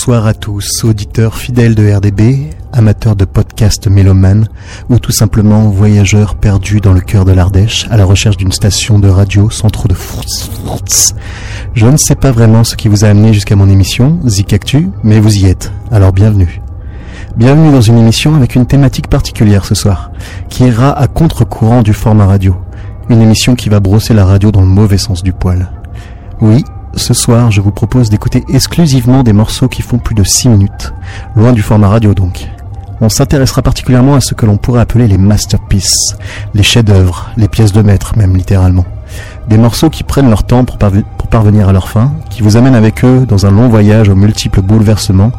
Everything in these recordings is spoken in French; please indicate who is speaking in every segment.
Speaker 1: Bonsoir à tous, auditeurs fidèles de RDB, amateurs de podcasts mélomanes ou tout simplement voyageurs perdus dans le cœur de l'Ardèche à la recherche d'une station de radio sans trop de froutz. Je ne sais pas vraiment ce qui vous a amené jusqu'à mon émission, Zik Actu, mais vous y êtes, alors bienvenue. Bienvenue dans une émission avec une thématique particulière ce soir, qui ira à contre-courant du format radio. Une émission qui va brosser la radio dans le mauvais sens du poil. Oui, ce soir, je vous propose d'écouter exclusivement des morceaux qui font plus de 6 minutes, loin du format radio donc. On s'intéressera particulièrement à ce que l'on pourrait appeler les masterpieces, les chefs-d'œuvre, les pièces de maître même littéralement. Des morceaux qui prennent leur temps pour, parvenir à leur fin, qui vous amènent avec eux dans un long voyage aux multiples bouleversements.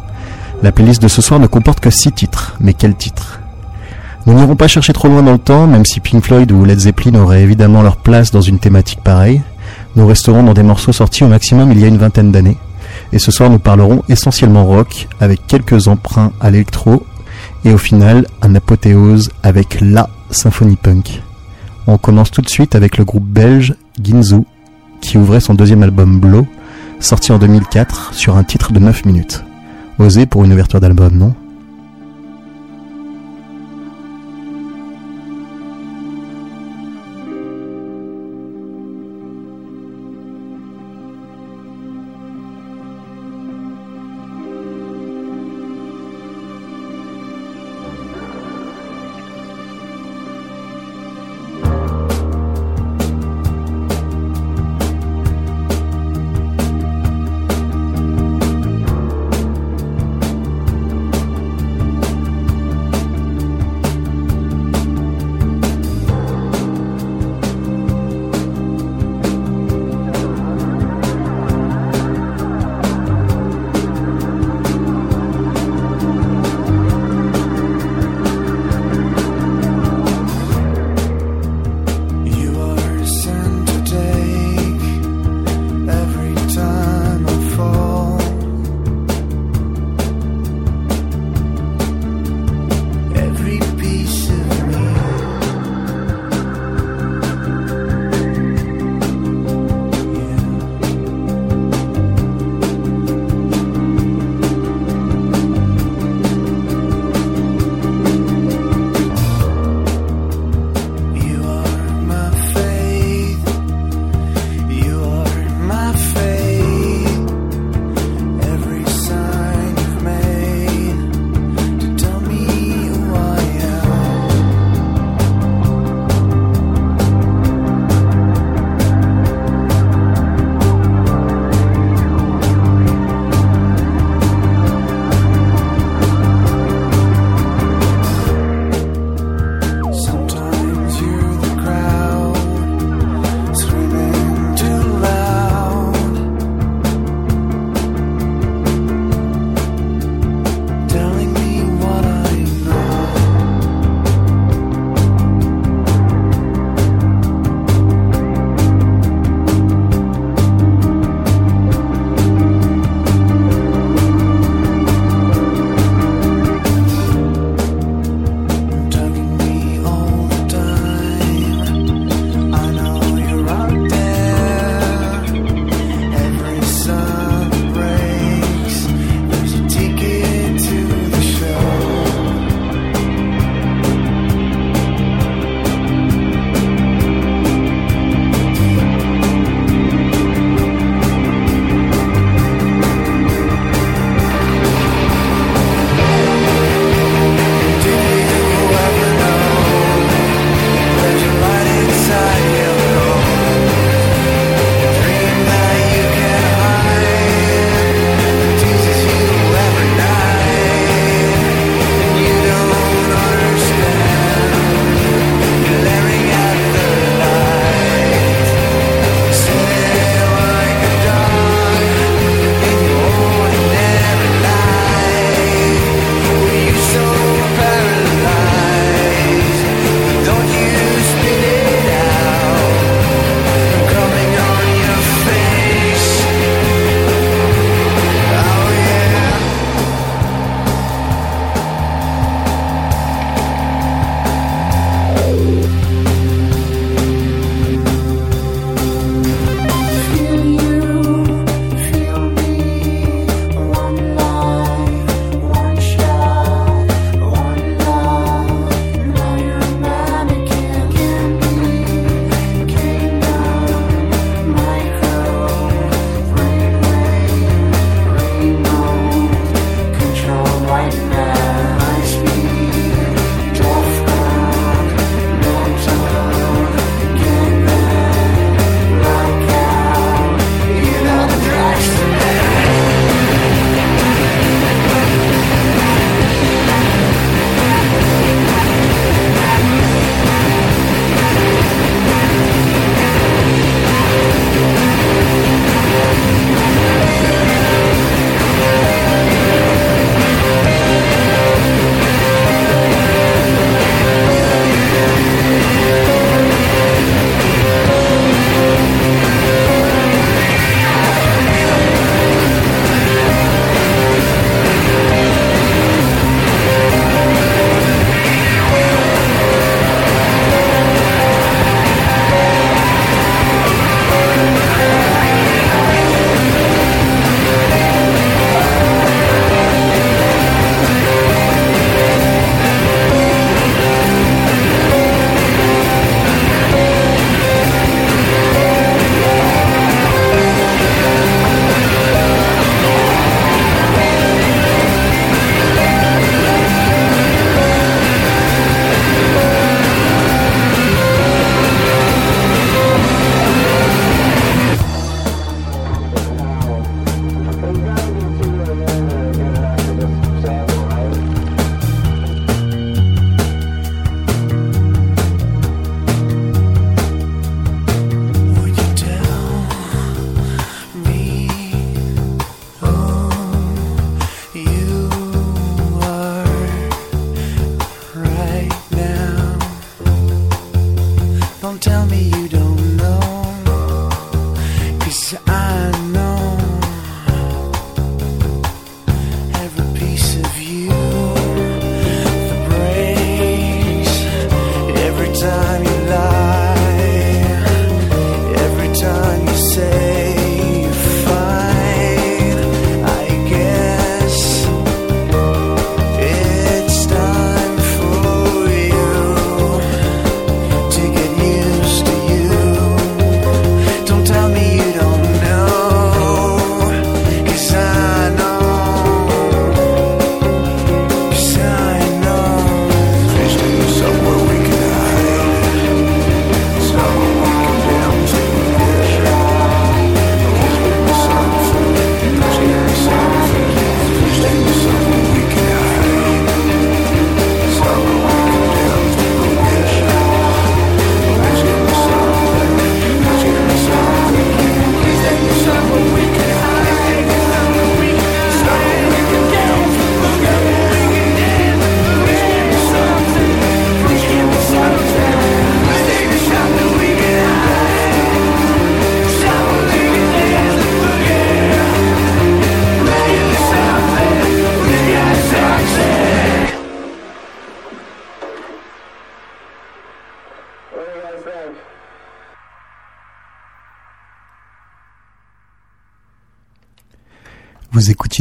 Speaker 1: La playlist de ce soir ne comporte que 6 titres, mais quels titres? Nous n'irons pas chercher trop loin dans le temps, même si Pink Floyd ou Led Zeppelin auraient évidemment leur place dans une thématique pareille. Nous resterons dans des morceaux sortis au maximum il y a une vingtaine d'années. Et ce soir, nous parlerons essentiellement rock, avec quelques emprunts à l'électro, et au final, un apothéose avec la symphonie punk. On commence tout de suite avec le groupe belge Ginzu, qui ouvrait son deuxième album Blow, sorti en 2004 sur un titre de 9 minutes. Osé pour une ouverture d'album, non?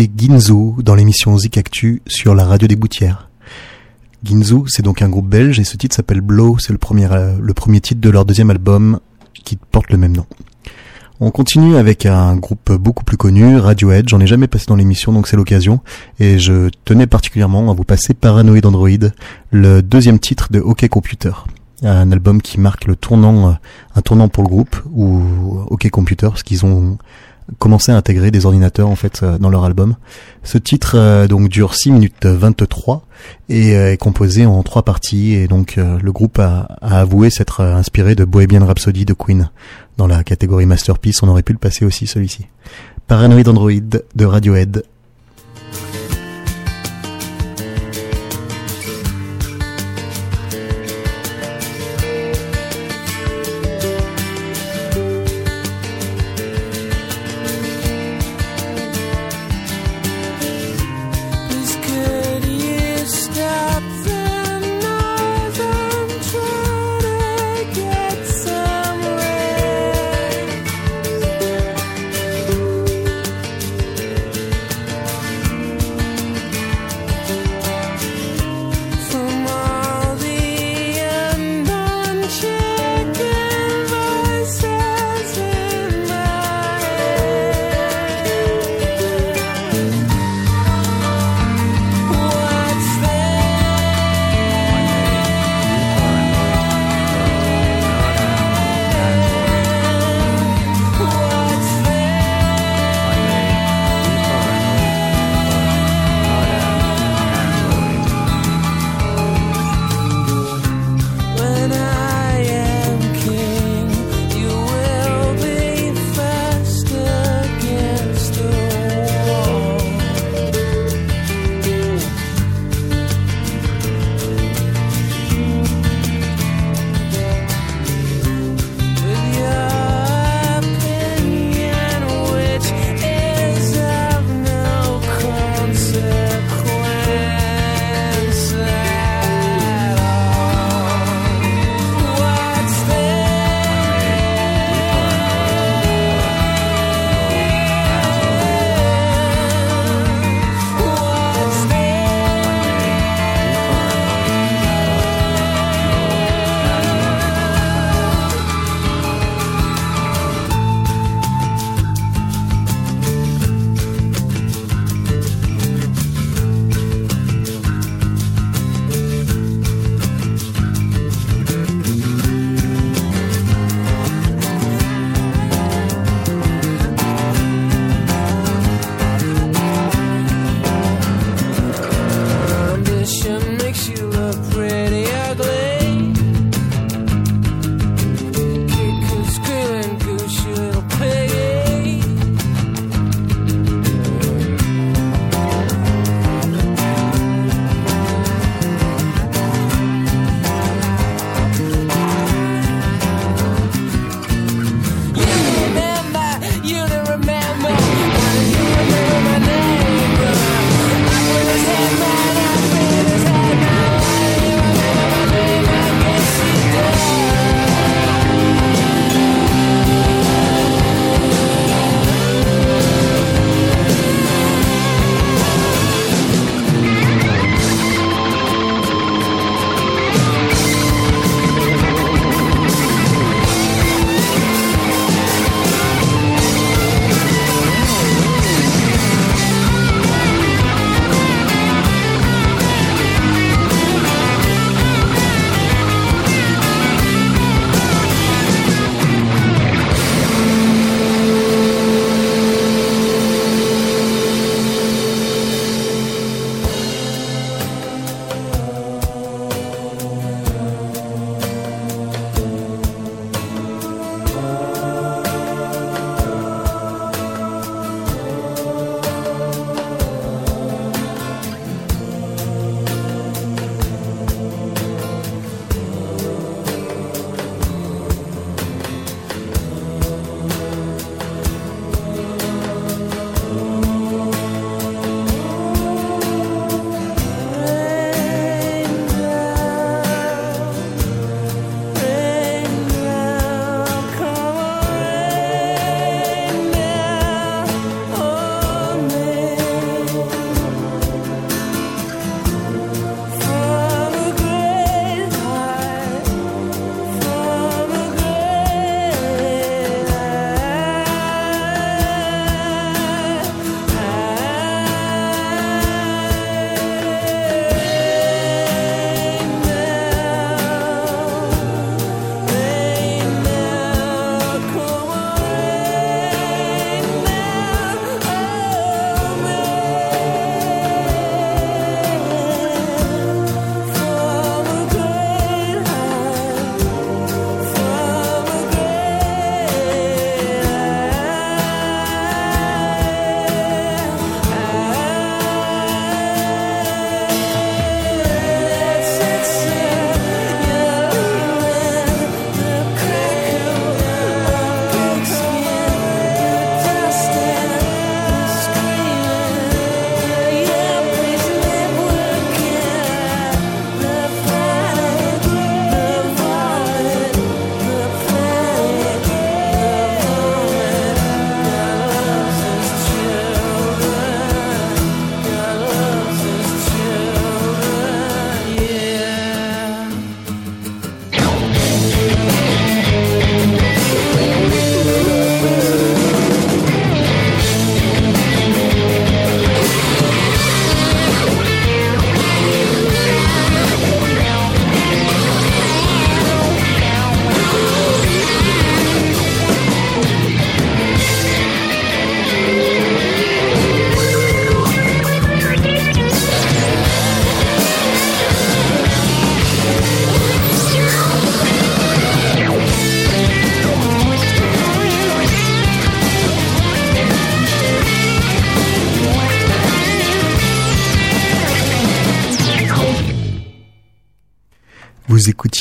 Speaker 1: Écoutiez Ginzo dans l'émission Zik Actu sur la radio des Boutières. Ginzo, c'est donc un groupe belge et ce titre s'appelle Blow, c'est le premier, euh, le premier titre de leur deuxième album qui porte le même nom. On continue avec un groupe beaucoup plus connu, Radiohead. J'en ai jamais passé dans l'émission, donc c'est l'occasion. Et je tenais particulièrement à vous passer Paranoid Android, le deuxième titre de OK Computer. Un album qui marque le tournant, euh, un tournant pour le groupe, ou OK Computer, parce qu'ils ont commencé à intégrer des ordinateurs en fait euh, dans leur album. Ce titre euh, donc dure 6 minutes 23 et euh, est composé en trois parties et donc le groupe a, a avoué s'être inspiré de Bohemian Rhapsody de Queen. Dans la catégorie masterpiece, on aurait pu le passer aussi celui-ci. Paranoid Android de Radiohead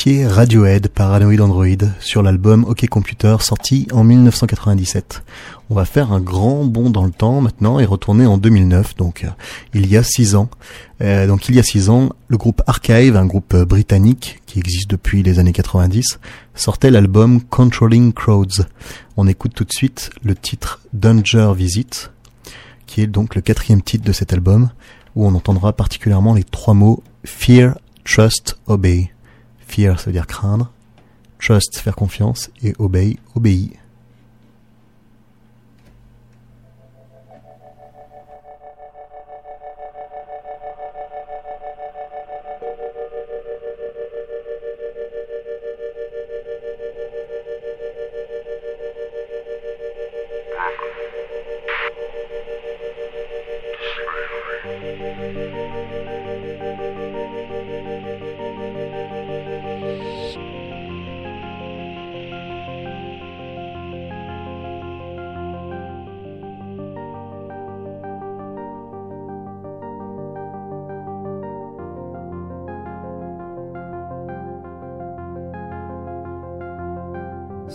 Speaker 1: Écoutiez Radiohead Paranoid Android sur l'album OK Computer sorti en 1997. On va faire un grand bond dans le temps maintenant et retourner en 2009, donc euh, il y a six ans. Euh, donc il y a six ans, le groupe Archive, un groupe euh, britannique qui existe depuis les années 90, sortait l'album Controlling Crowds. On écoute tout de suite le titre Danger Visit, qui est donc le quatrième titre de cet album, où on entendra particulièrement les trois mots Fear, Trust, Obey. Fear, ça veut dire craindre. Trust, faire confiance. Et obey, obéir.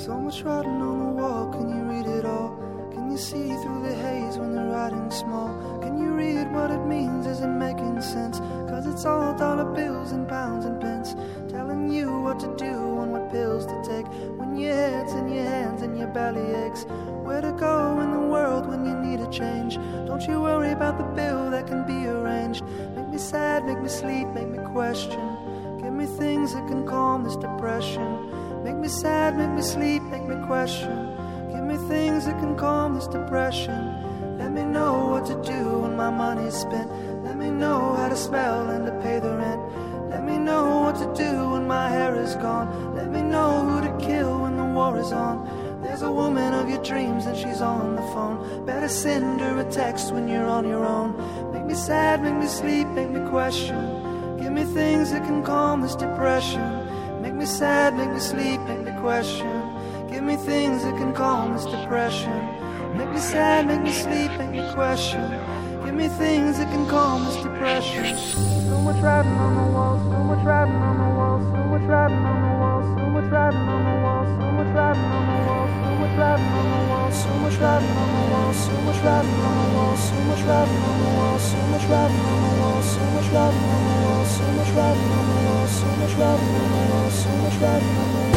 Speaker 2: So much writing on the wall, can you read it all? Can you see through the haze when the writing's small? Can you read what it means? Is it making sense? Cause it's all dollar bills and pounds and pence telling you what to do and what pills to take when your head's in your hands and your belly aches. Where to go in the world when you need a change? Don't you worry about the bill that can be arranged. Make me sad, make me sleep, make me question. Give me things that can calm this depression me sad, make me sleep, make me question. Give me things that can calm this depression. Let me know what to do when my money's spent. Let me know how to spell and to pay the rent. Let me know what to do when my hair is gone. Let me know who to kill when the war is on. There's a woman of your dreams and she's on the phone. Better send her a text when you're on your own. Make me sad, make me sleep, make me question. Give me things that can calm this depression me sad, make me sleep, make me question. Give me things that can calm this depression. Make me sad, make me sleep, make me question. Give me things that can calm this depression. So much writing on the walls. so much writing on the walls. so much writing on the walls. so much writing on the walls. so much writing on the walls. so much writing on the walls. so much writing on the walls. so much writing on the walls. so much writing on the walls. so much writing on the walls. so much writing on the wall, so much writing on the wall. so much love, so much love.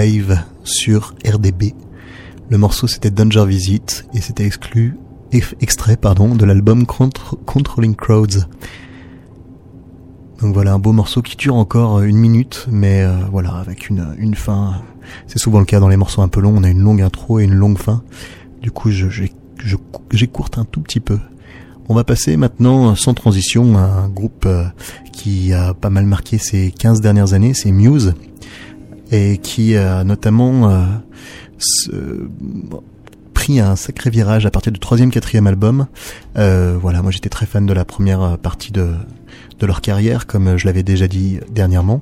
Speaker 1: Archive sur RDB. Le morceau c'était Danger Visit et c'était exclu, extrait pardon, de l'album Controlling Crowds. Donc voilà un beau morceau qui dure encore une minute, mais euh, voilà avec une, une fin. C'est souvent le cas dans les morceaux un peu longs. On a une longue intro et une longue fin. Du coup, j'écourte un tout petit peu. On va passer maintenant sans transition à un groupe euh, qui a pas mal marqué ces 15 dernières années, c'est Muse, et qui a notamment euh, pris un sacré virage à partir du troisième, quatrième album. Euh, voilà, moi j'étais très fan de la première partie de, de leur carrière, comme je l'avais déjà dit dernièrement.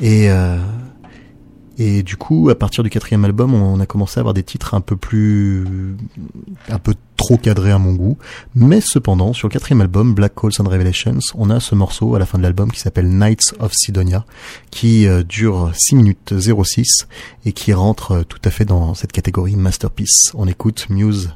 Speaker 1: Et et du coup, à partir du quatrième album, on a commencé à avoir des titres un peu plus, un peu trop cadrés à mon goût. Mais cependant, sur le quatrième album, Black Holes and Revelations, on a ce morceau à la fin de l'album qui s'appelle Nights of Sidonia, qui euh, dure 6 minutes 06 et qui rentre euh, tout à fait dans cette catégorie masterpiece. On écoute Muse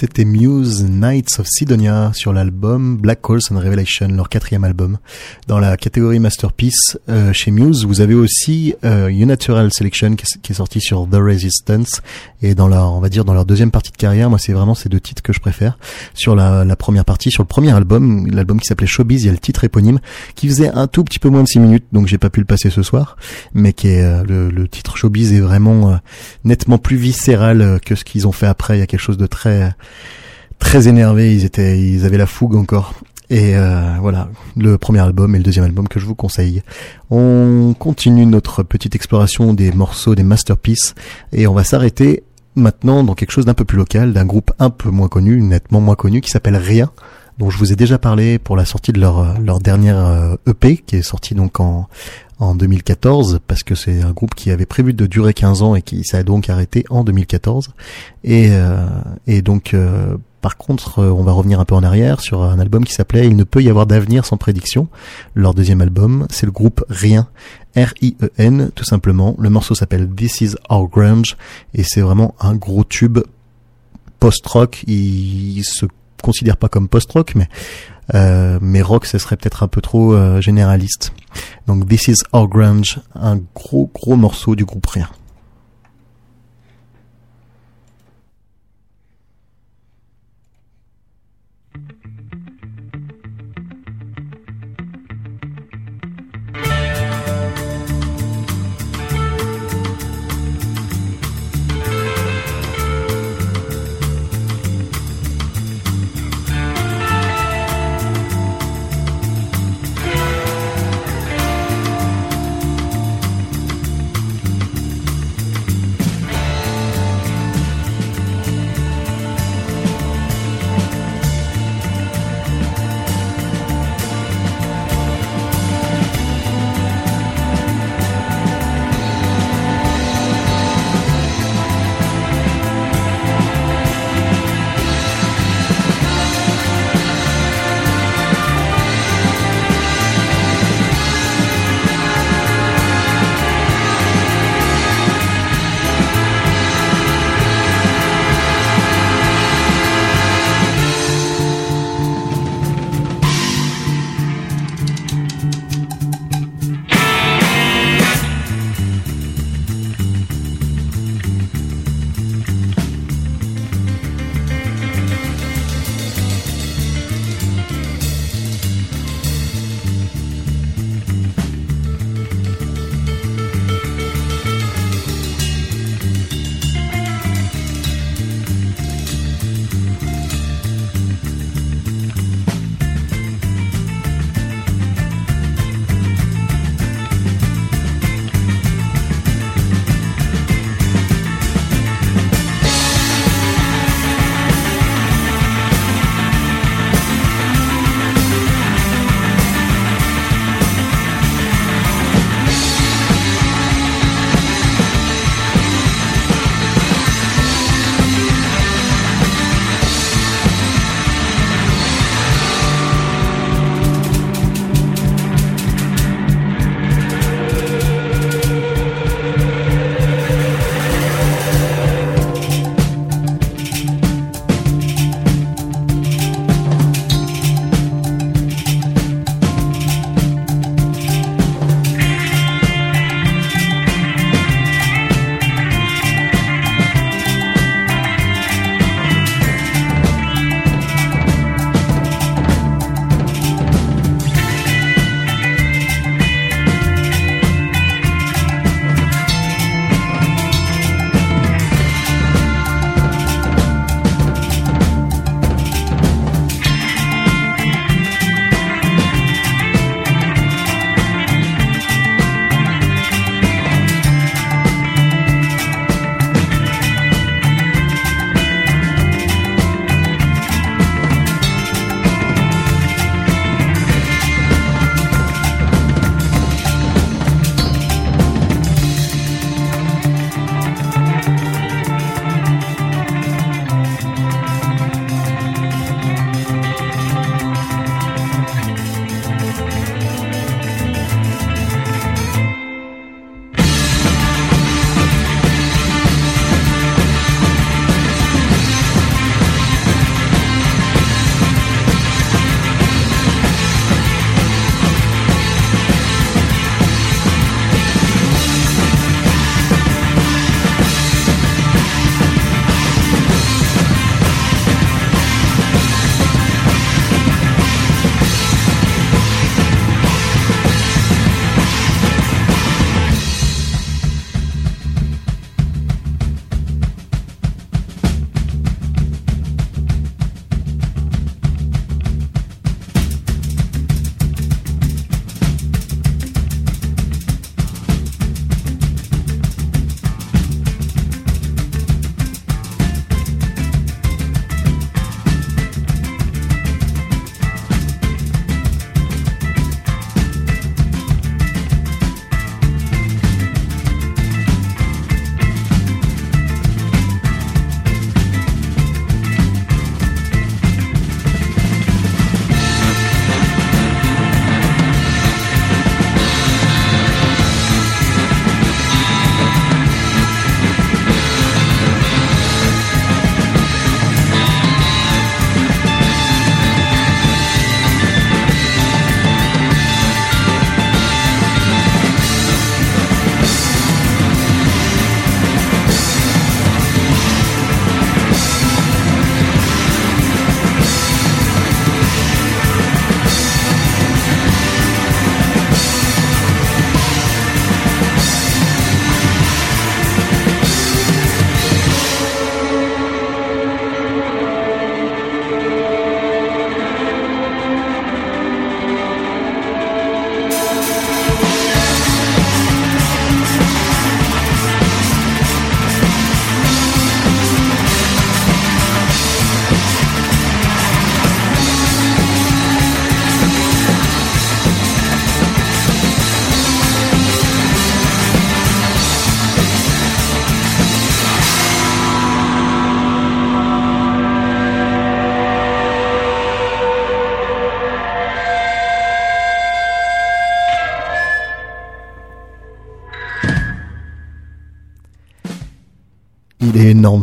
Speaker 1: c'était Muse Nights of Sidonia sur l'album Black Holes and Revelation, leur quatrième album. Dans la catégorie Masterpiece, euh, chez Muse, vous avez aussi euh, Unnatural Selection qui est, sorti sur The Resistance et dans leur, on va dire, dans leur deuxième partie de carrière, moi c'est vraiment ces deux titres que je préfère. Sur la, la première partie, sur le premier album, l'album qui s'appelait Showbiz, il y a le titre éponyme qui faisait un tout petit peu moins de 6 minutes, donc j'ai pas pu le passer ce soir, mais qui est euh, le, le, titre Showbiz est vraiment euh, nettement plus viscéral que ce qu'ils ont fait après. Il y a quelque chose de très très énervés, ils étaient, ils avaient la fougue encore. Et euh, voilà, le premier album et le deuxième album que je vous conseille. On continue notre petite exploration des morceaux, des masterpieces, et on va s'arrêter maintenant dans quelque chose d'un peu plus local, d'un groupe un peu moins connu, nettement moins connu, qui s'appelle Rien, dont je vous ai déjà parlé pour la sortie de leur, leur dernière EP, euh, e qui est sortie donc en, en 2014 parce que c'est un groupe qui avait prévu de durer 15 ans et qui s'est donc arrêté en 2014 et, euh, et donc euh, par contre, euh, on va revenir un peu en arrière sur un album qui s'appelait Il ne peut y avoir d'avenir sans prédiction. Leur deuxième album, c'est le groupe Rien, R-I-E-N, tout simplement. Le morceau s'appelle This Is Our Grunge et c'est vraiment un gros tube post-rock. Il se considère pas comme post-rock, mais euh, mais rock, ce serait peut-être un peu trop euh, généraliste. Donc This Is Our Grunge, un gros gros morceau du groupe Rien.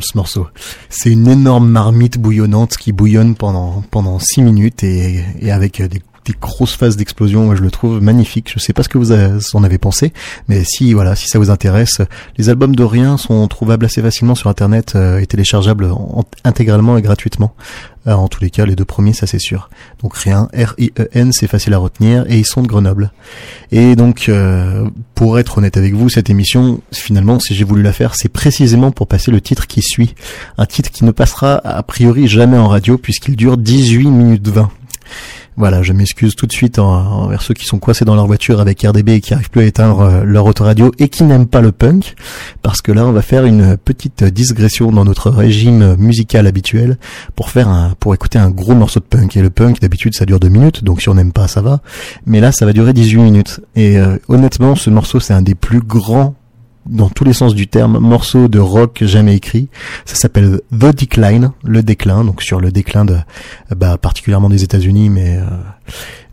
Speaker 1: Ce morceau. C'est une énorme marmite bouillonnante qui bouillonne pendant pendant six minutes et, et avec des des grosses phases d'explosion. Moi, je le trouve magnifique. Je sais pas ce que vous en avez pensé, mais si voilà, si ça vous intéresse, les albums de Rien sont trouvables assez facilement sur Internet euh, et téléchargeables intégralement et gratuitement. Euh, en tous les cas, les deux premiers, ça c'est sûr. Donc Rien, R-I-E-N, c'est facile à retenir et ils sont de Grenoble. Et donc, euh, pour être honnête avec vous, cette émission, finalement, si j'ai voulu la faire, c'est précisément pour passer le titre qui suit. Un titre qui ne passera a priori jamais en radio puisqu'il dure 18 minutes 20. Voilà, je m'excuse tout de suite envers ceux qui sont coincés dans leur voiture avec RDB et qui arrivent plus à éteindre euh, leur autoradio et qui n'aiment pas le punk, parce que là, on va faire une petite digression dans notre régime musical habituel pour faire un, pour écouter un gros morceau de punk. Et le punk, d'habitude, ça dure deux minutes, donc si on n'aime pas, ça va. Mais là, ça va durer 18 minutes. Et euh, honnêtement, ce morceau, c'est un des plus grands dans tous les sens du terme, morceau de rock jamais écrit. Ça s'appelle The Decline, le déclin, donc sur le déclin de, bah, particulièrement des États-Unis, mais euh,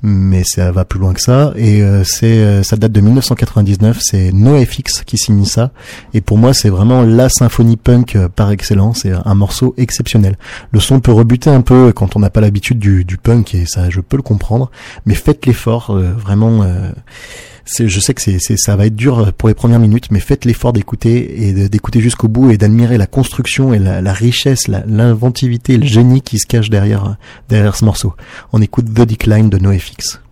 Speaker 1: mais ça va plus loin que ça. Et euh, c'est euh, ça date de 1999. C'est NoFX qui signe ça. Et pour moi, c'est vraiment la symphonie punk par excellence. C'est un morceau exceptionnel. Le son peut rebuter un peu quand on n'a pas l'habitude du, du punk, et ça, je peux le comprendre. Mais faites l'effort, vraiment je sais que c'est, ça va être dur pour les premières minutes, mais faites l'effort d'écouter et d'écouter jusqu'au bout et d'admirer la construction et la, richesse, l'inventivité, le génie qui se cache derrière, derrière ce morceau. On écoute The Decline de NoFX.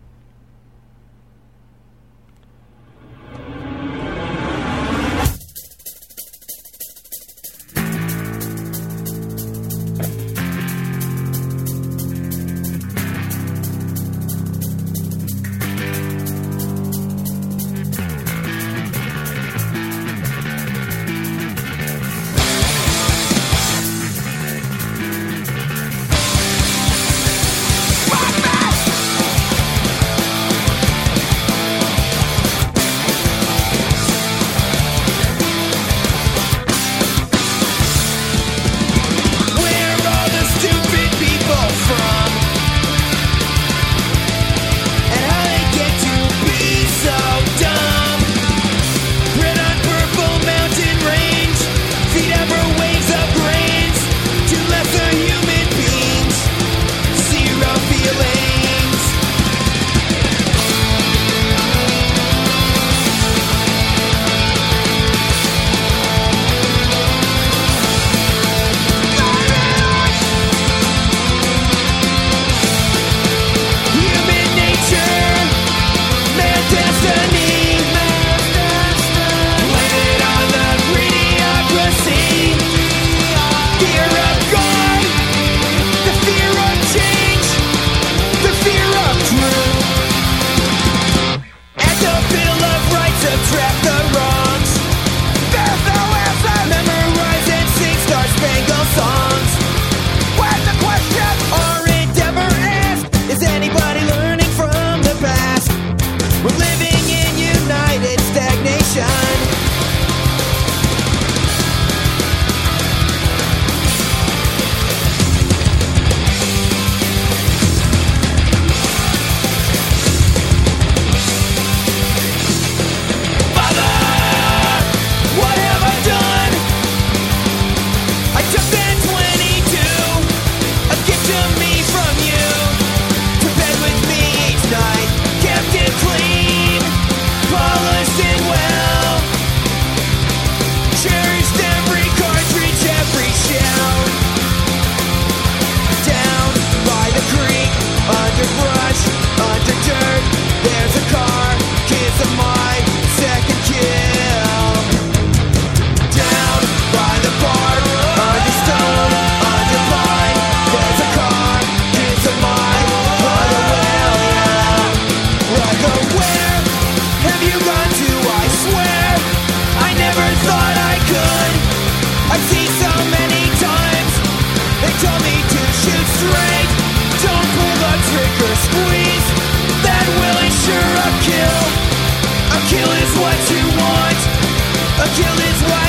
Speaker 2: kill his wife.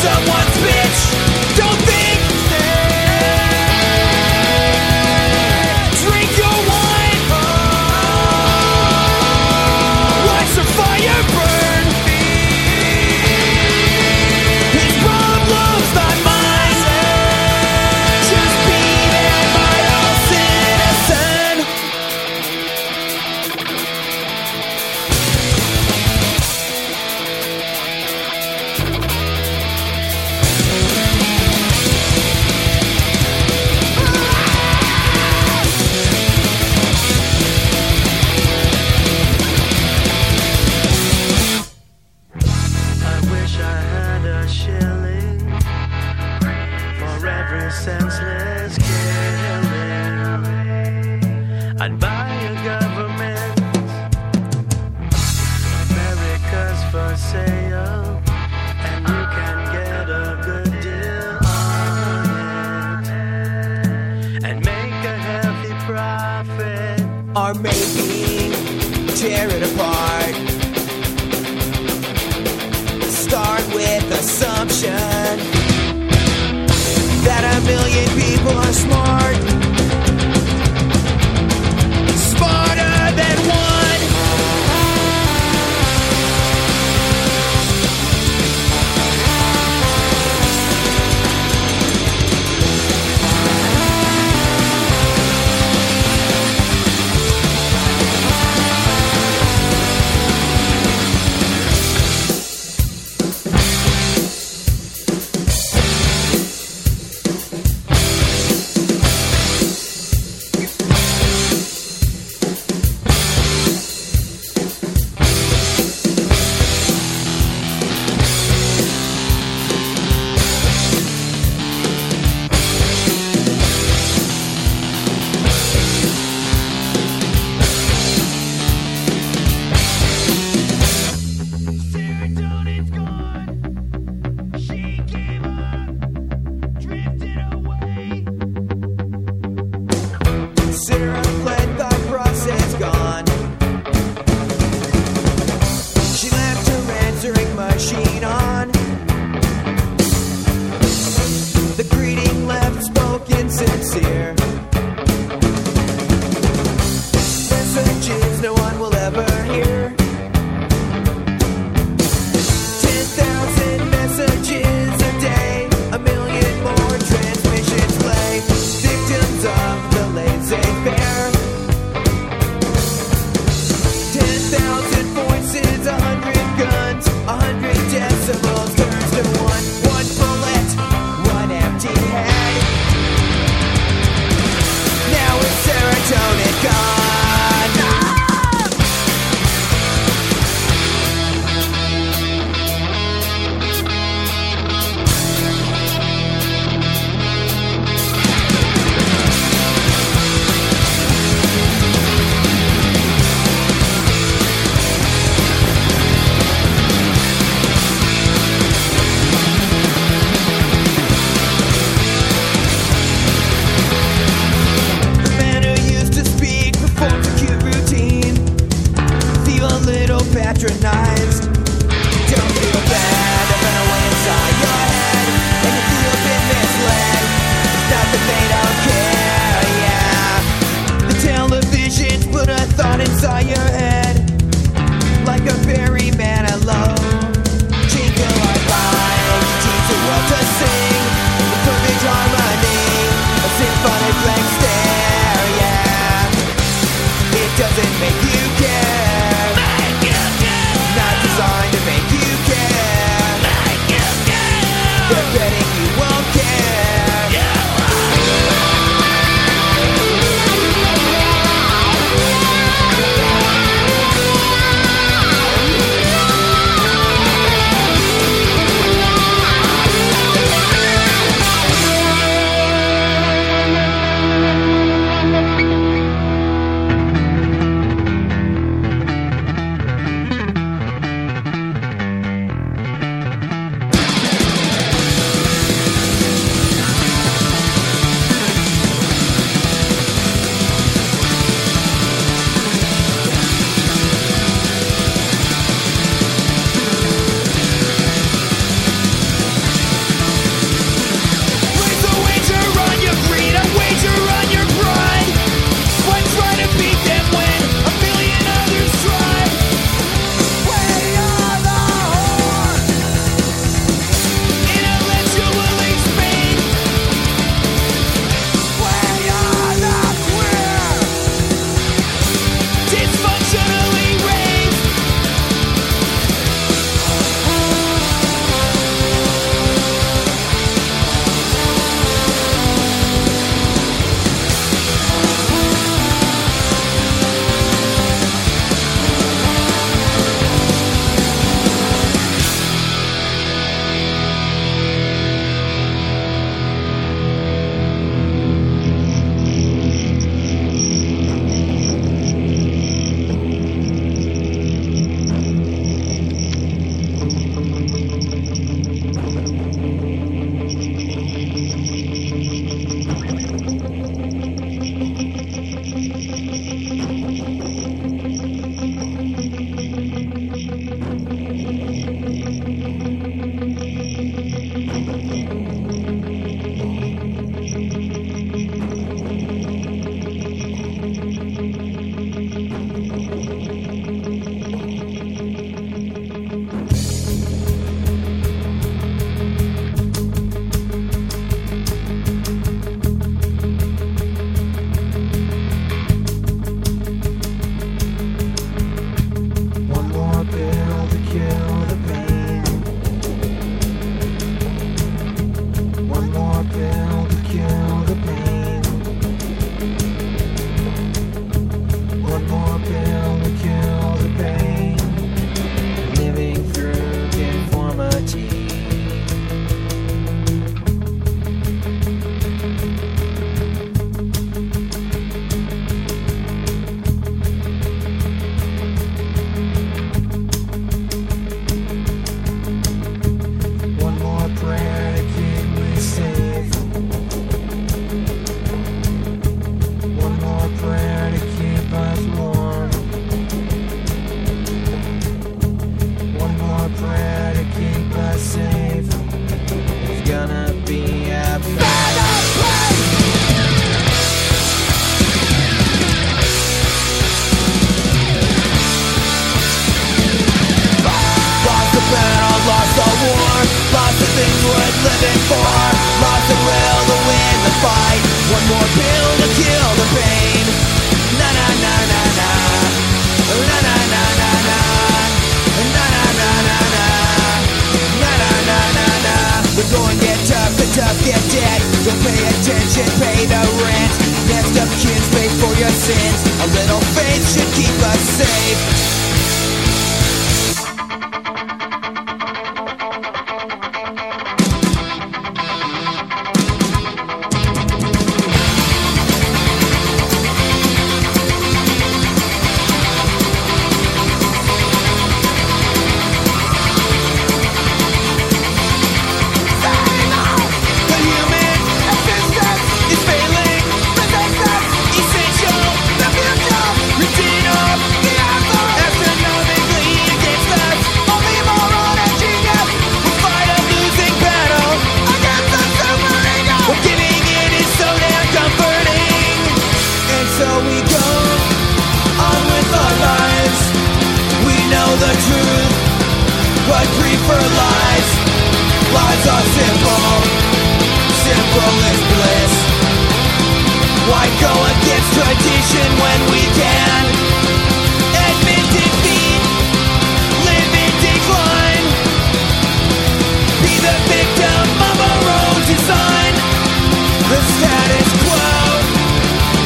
Speaker 2: someone Why go against tradition when we can? Admit defeat, live in decline. Be the victim of our own design. The status quo,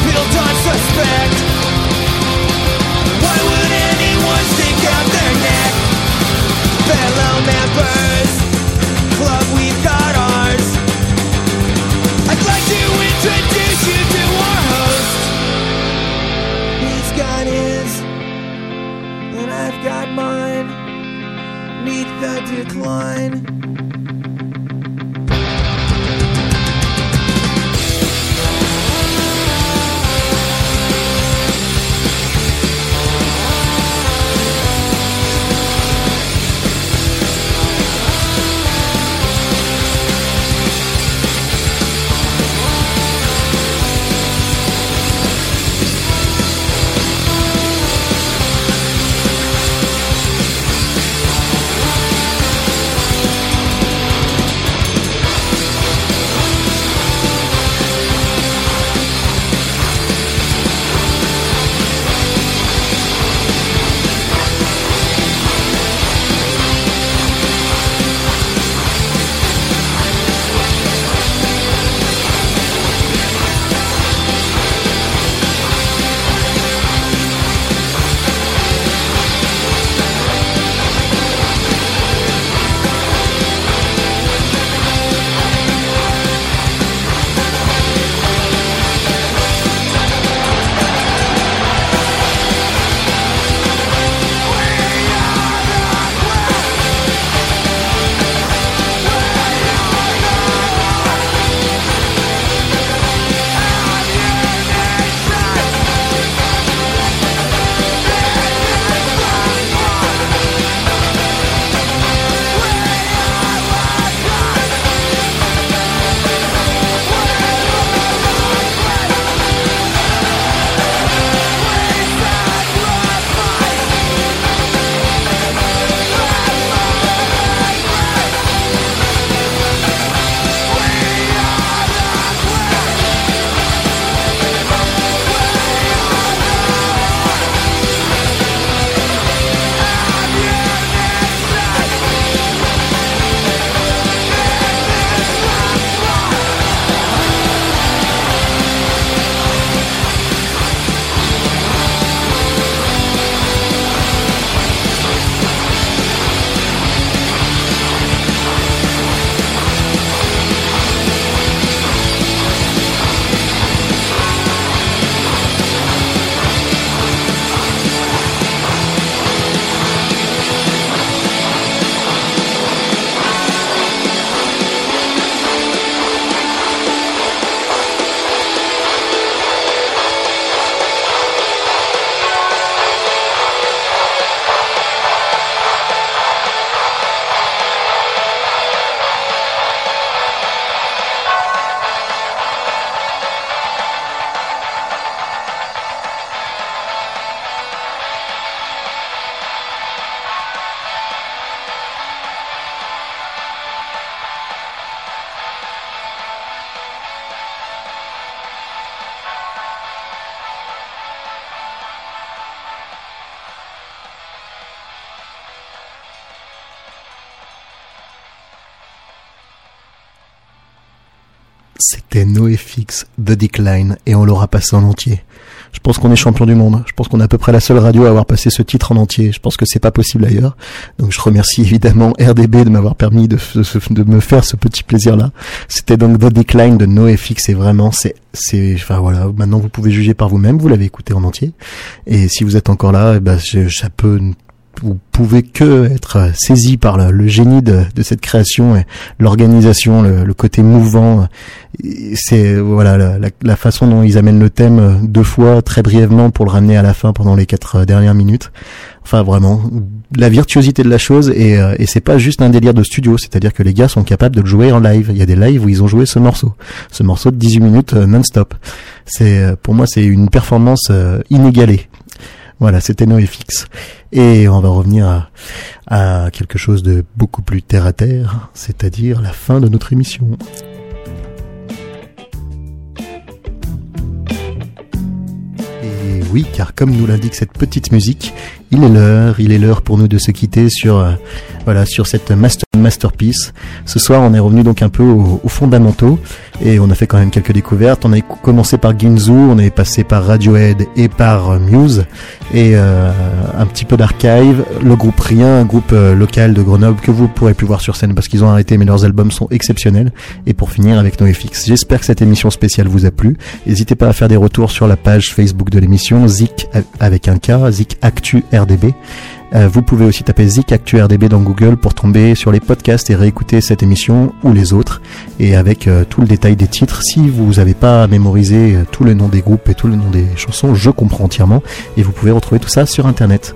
Speaker 2: built on suspect. Why would anyone stick out their neck? Fellow members, the decline.
Speaker 1: C'était NoFX The Decline et on l'aura passé en entier. Je pense qu'on est champion du monde. Je pense qu'on est à peu près la seule radio à avoir passé ce titre en entier. Je pense que c'est pas possible ailleurs. Donc je remercie évidemment RDB de m'avoir permis de, me faire ce petit plaisir-là. C'était donc The Decline de NoFX et vraiment c'est c'est enfin voilà maintenant vous pouvez juger par vous-même. Vous l'avez écouté en entier et si vous êtes encore là, eh ben je- ça peut vous pouvez que être saisi par le, génie de, cette création et l'organisation, le, côté mouvant. C'est voilà la, façon dont ils amènent le thème deux fois très brièvement pour le ramener à la fin pendant les quatre dernières minutes. Enfin vraiment la virtuosité de la chose et, euh, et c'est pas juste un délire de studio, c'est-à-dire que les gars sont capables de le jouer en live. Il y a des lives où ils ont joué ce morceau, ce morceau de 18 minutes euh, non-stop. C'est euh, pour moi c'est une performance inégalée. Voilà, c'était NoFX. Et on va revenir à, à quelque chose de beaucoup plus terre à terre, c'est-à-dire la fin de notre émission. Et oui, car comme nous l'indique cette petite musique, il est l'heure, il est l'heure pour nous de se quitter sur, euh, voilà, sur cette master, masterpiece. Ce soir, on est revenu donc un peu aux, aux fondamentaux et on a fait quand même quelques découvertes. On a commencé par Ginzu, on est passé par Radiohead et par euh, Muse et euh, un petit peu d'archive. Le groupe Rien, un groupe local de Grenoble que vous pourrez plus voir sur scène parce qu'ils ont arrêté, mais leurs albums sont exceptionnels. Et pour finir avec NoFX, j'espère que cette émission spéciale vous a plu. N'hésitez pas à faire des retours sur la page Facebook de l'émission Zik avec un K, Zik Actu RDB. Euh, vous pouvez aussi taper Zik Actu RDB dans Google pour tomber sur les podcasts et réécouter cette émission ou les autres et avec euh, tout le détail des titres. Si vous n'avez pas mémorisé euh, tout le nom des groupes et tout le nom des chansons, je comprends entièrement et vous pouvez retrouver tout ça sur internet.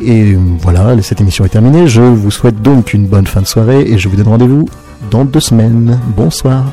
Speaker 1: Et voilà, cette émission est terminée. Je vous souhaite donc une bonne fin de soirée et je vous donne rendez-vous dans deux semaines. Bonsoir.